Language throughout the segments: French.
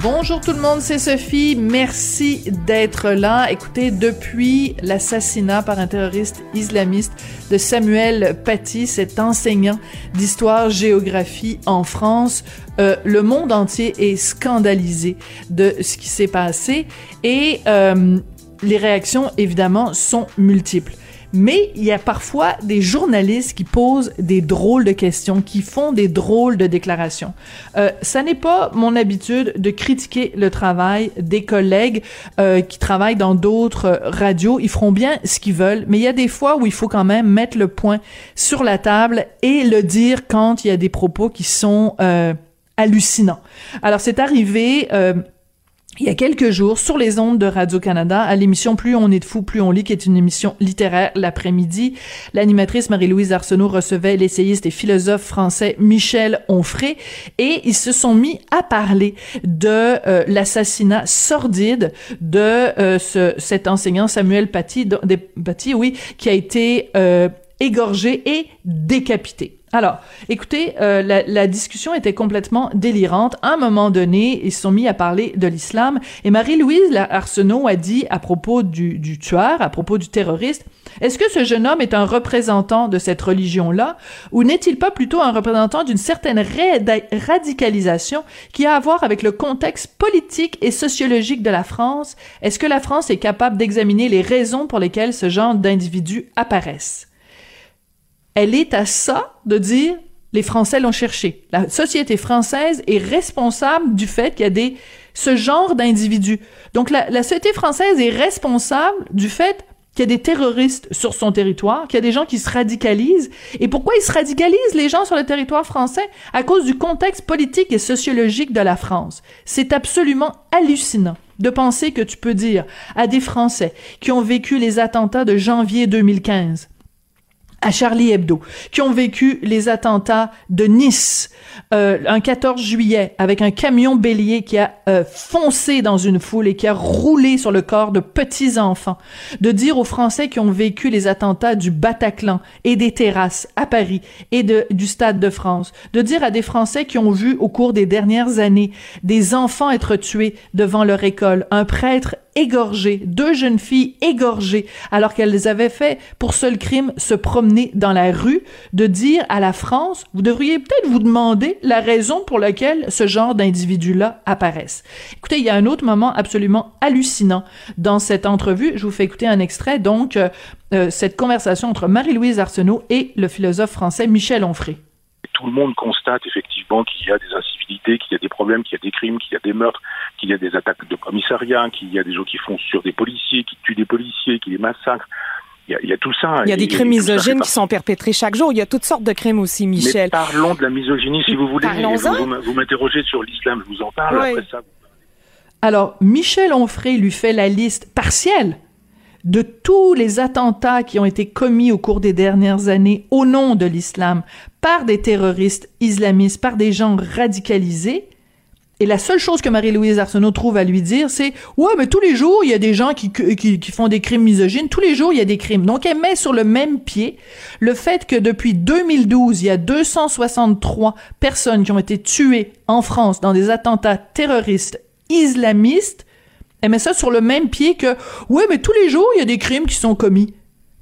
Bonjour tout le monde, c'est Sophie. Merci d'être là. Écoutez, depuis l'assassinat par un terroriste islamiste de Samuel Paty, cet enseignant d'histoire-géographie en France, euh, le monde entier est scandalisé de ce qui s'est passé et euh, les réactions, évidemment, sont multiples. Mais il y a parfois des journalistes qui posent des drôles de questions, qui font des drôles de déclarations. Euh, ça n'est pas mon habitude de critiquer le travail des collègues euh, qui travaillent dans d'autres radios. Ils feront bien ce qu'ils veulent, mais il y a des fois où il faut quand même mettre le point sur la table et le dire quand il y a des propos qui sont euh, hallucinants. Alors c'est arrivé euh, il y a quelques jours sur les ondes de Radio-Canada à l'émission Plus on est de fou, plus on lit, qui est une émission littéraire l'après-midi. L'animatrice Marie-Louise Arsenault recevait l'essayiste et philosophe français Michel Onfray et ils se sont mis à parler de euh, l'assassinat sordide de euh, ce, cet enseignant Samuel Paty, Paty, oui, qui a été euh, égorgé et décapité. Alors, écoutez, euh, la, la, discussion était complètement délirante. À un moment donné, ils se sont mis à parler de l'islam et Marie-Louise Arsenault a dit à propos du, du tueur, à propos du terroriste, est-ce que ce jeune homme est un représentant de cette religion-là ou n'est-il pas plutôt un représentant d'une certaine radicalisation qui a à voir avec le contexte politique et sociologique de la France? Est-ce que la France est capable d'examiner les raisons pour lesquelles ce genre d'individus apparaissent? Elle est à ça de dire les Français l'ont cherché. La société française est responsable du fait qu'il y a des ce genre d'individus. Donc la, la, société française est responsable du fait qu'il y a des terroristes sur son territoire, qu'il y a des gens qui se radicalisent. Et pourquoi ils se radicalisent, les gens sur le territoire français? À cause du contexte politique et sociologique de la France. C'est absolument hallucinant de penser que tu peux dire à des Français qui ont vécu les attentats de janvier 2015, à Charlie Hebdo, qui ont vécu les attentats de Nice euh, un 14 juillet avec un camion bélier qui a euh, foncé dans une foule et qui a roulé sur le corps de petits enfants, de dire aux Français qui ont vécu les attentats du Bataclan et des terrasses à Paris et du Stade de France, de dire à des Français qui ont vu au cours des dernières années des enfants être tués devant leur école, un prêtre égorgé, deux jeunes filles égorgées alors qu'elles avaient fait pour seul crime se promener dans la rue, de dire à la France, vous devriez peut-être vous demander la raison pour laquelle ce genre d'individus-là apparaissent. Écoutez, il y a un autre moment absolument hallucinant dans cette entrevue. Je vous fais écouter un extrait, donc, euh, euh, cette conversation entre Marie-Louise Arsenault et le philosophe français Michel Onfray tout le monde constate effectivement qu'il y a des incivilités, qu'il y a des problèmes, qu'il y a des crimes, qu'il y a des meurtres, qu'il y a des attaques de commissariat, qu'il y a des gens qui font sur des policiers, qui tuent des policiers, qui les massacrent. Il y, a, il y a tout ça. Il y a des crimes misogynes qui sont perpétrés chaque jour. Il y a toutes sortes de crimes aussi, Michel. Mais parlons de la misogynie, si vous voulez. Vous, vous m'interrogez sur l'islam, je vous en parle. Oui. Après ça, Alors, Michel Onfray lui fait la liste partielle de tous les attentats qui ont été commis au cours des dernières années au nom de l'islam par des terroristes islamistes, par des gens radicalisés. Et la seule chose que Marie-Louise Arsenault trouve à lui dire, c'est ouais, mais tous les jours il y a des gens qui, qui, qui font des crimes misogynes. Tous les jours il y a des crimes. Donc elle met sur le même pied le fait que depuis 2012 il y a 263 personnes qui ont été tuées en France dans des attentats terroristes islamistes. Elle met ça sur le même pied que ouais, mais tous les jours il y a des crimes qui sont commis.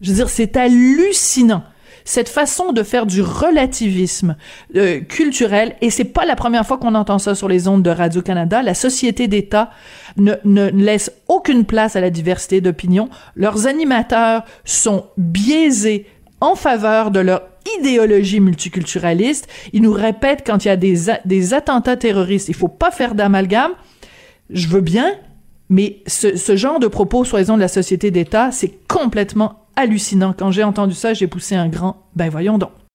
Je veux dire, c'est hallucinant cette façon de faire du relativisme euh, culturel, et c'est pas la première fois qu'on entend ça sur les ondes de Radio-Canada, la société d'État ne, ne laisse aucune place à la diversité d'opinion. Leurs animateurs sont biaisés en faveur de leur idéologie multiculturaliste. Ils nous répètent quand il y a des, des attentats terroristes, il faut pas faire d'amalgame. Je veux bien, mais ce, genre de propos, soi-disant de la société d'État, c'est complètement hallucinant. Quand j'ai entendu ça, j'ai poussé un grand ben voyons donc.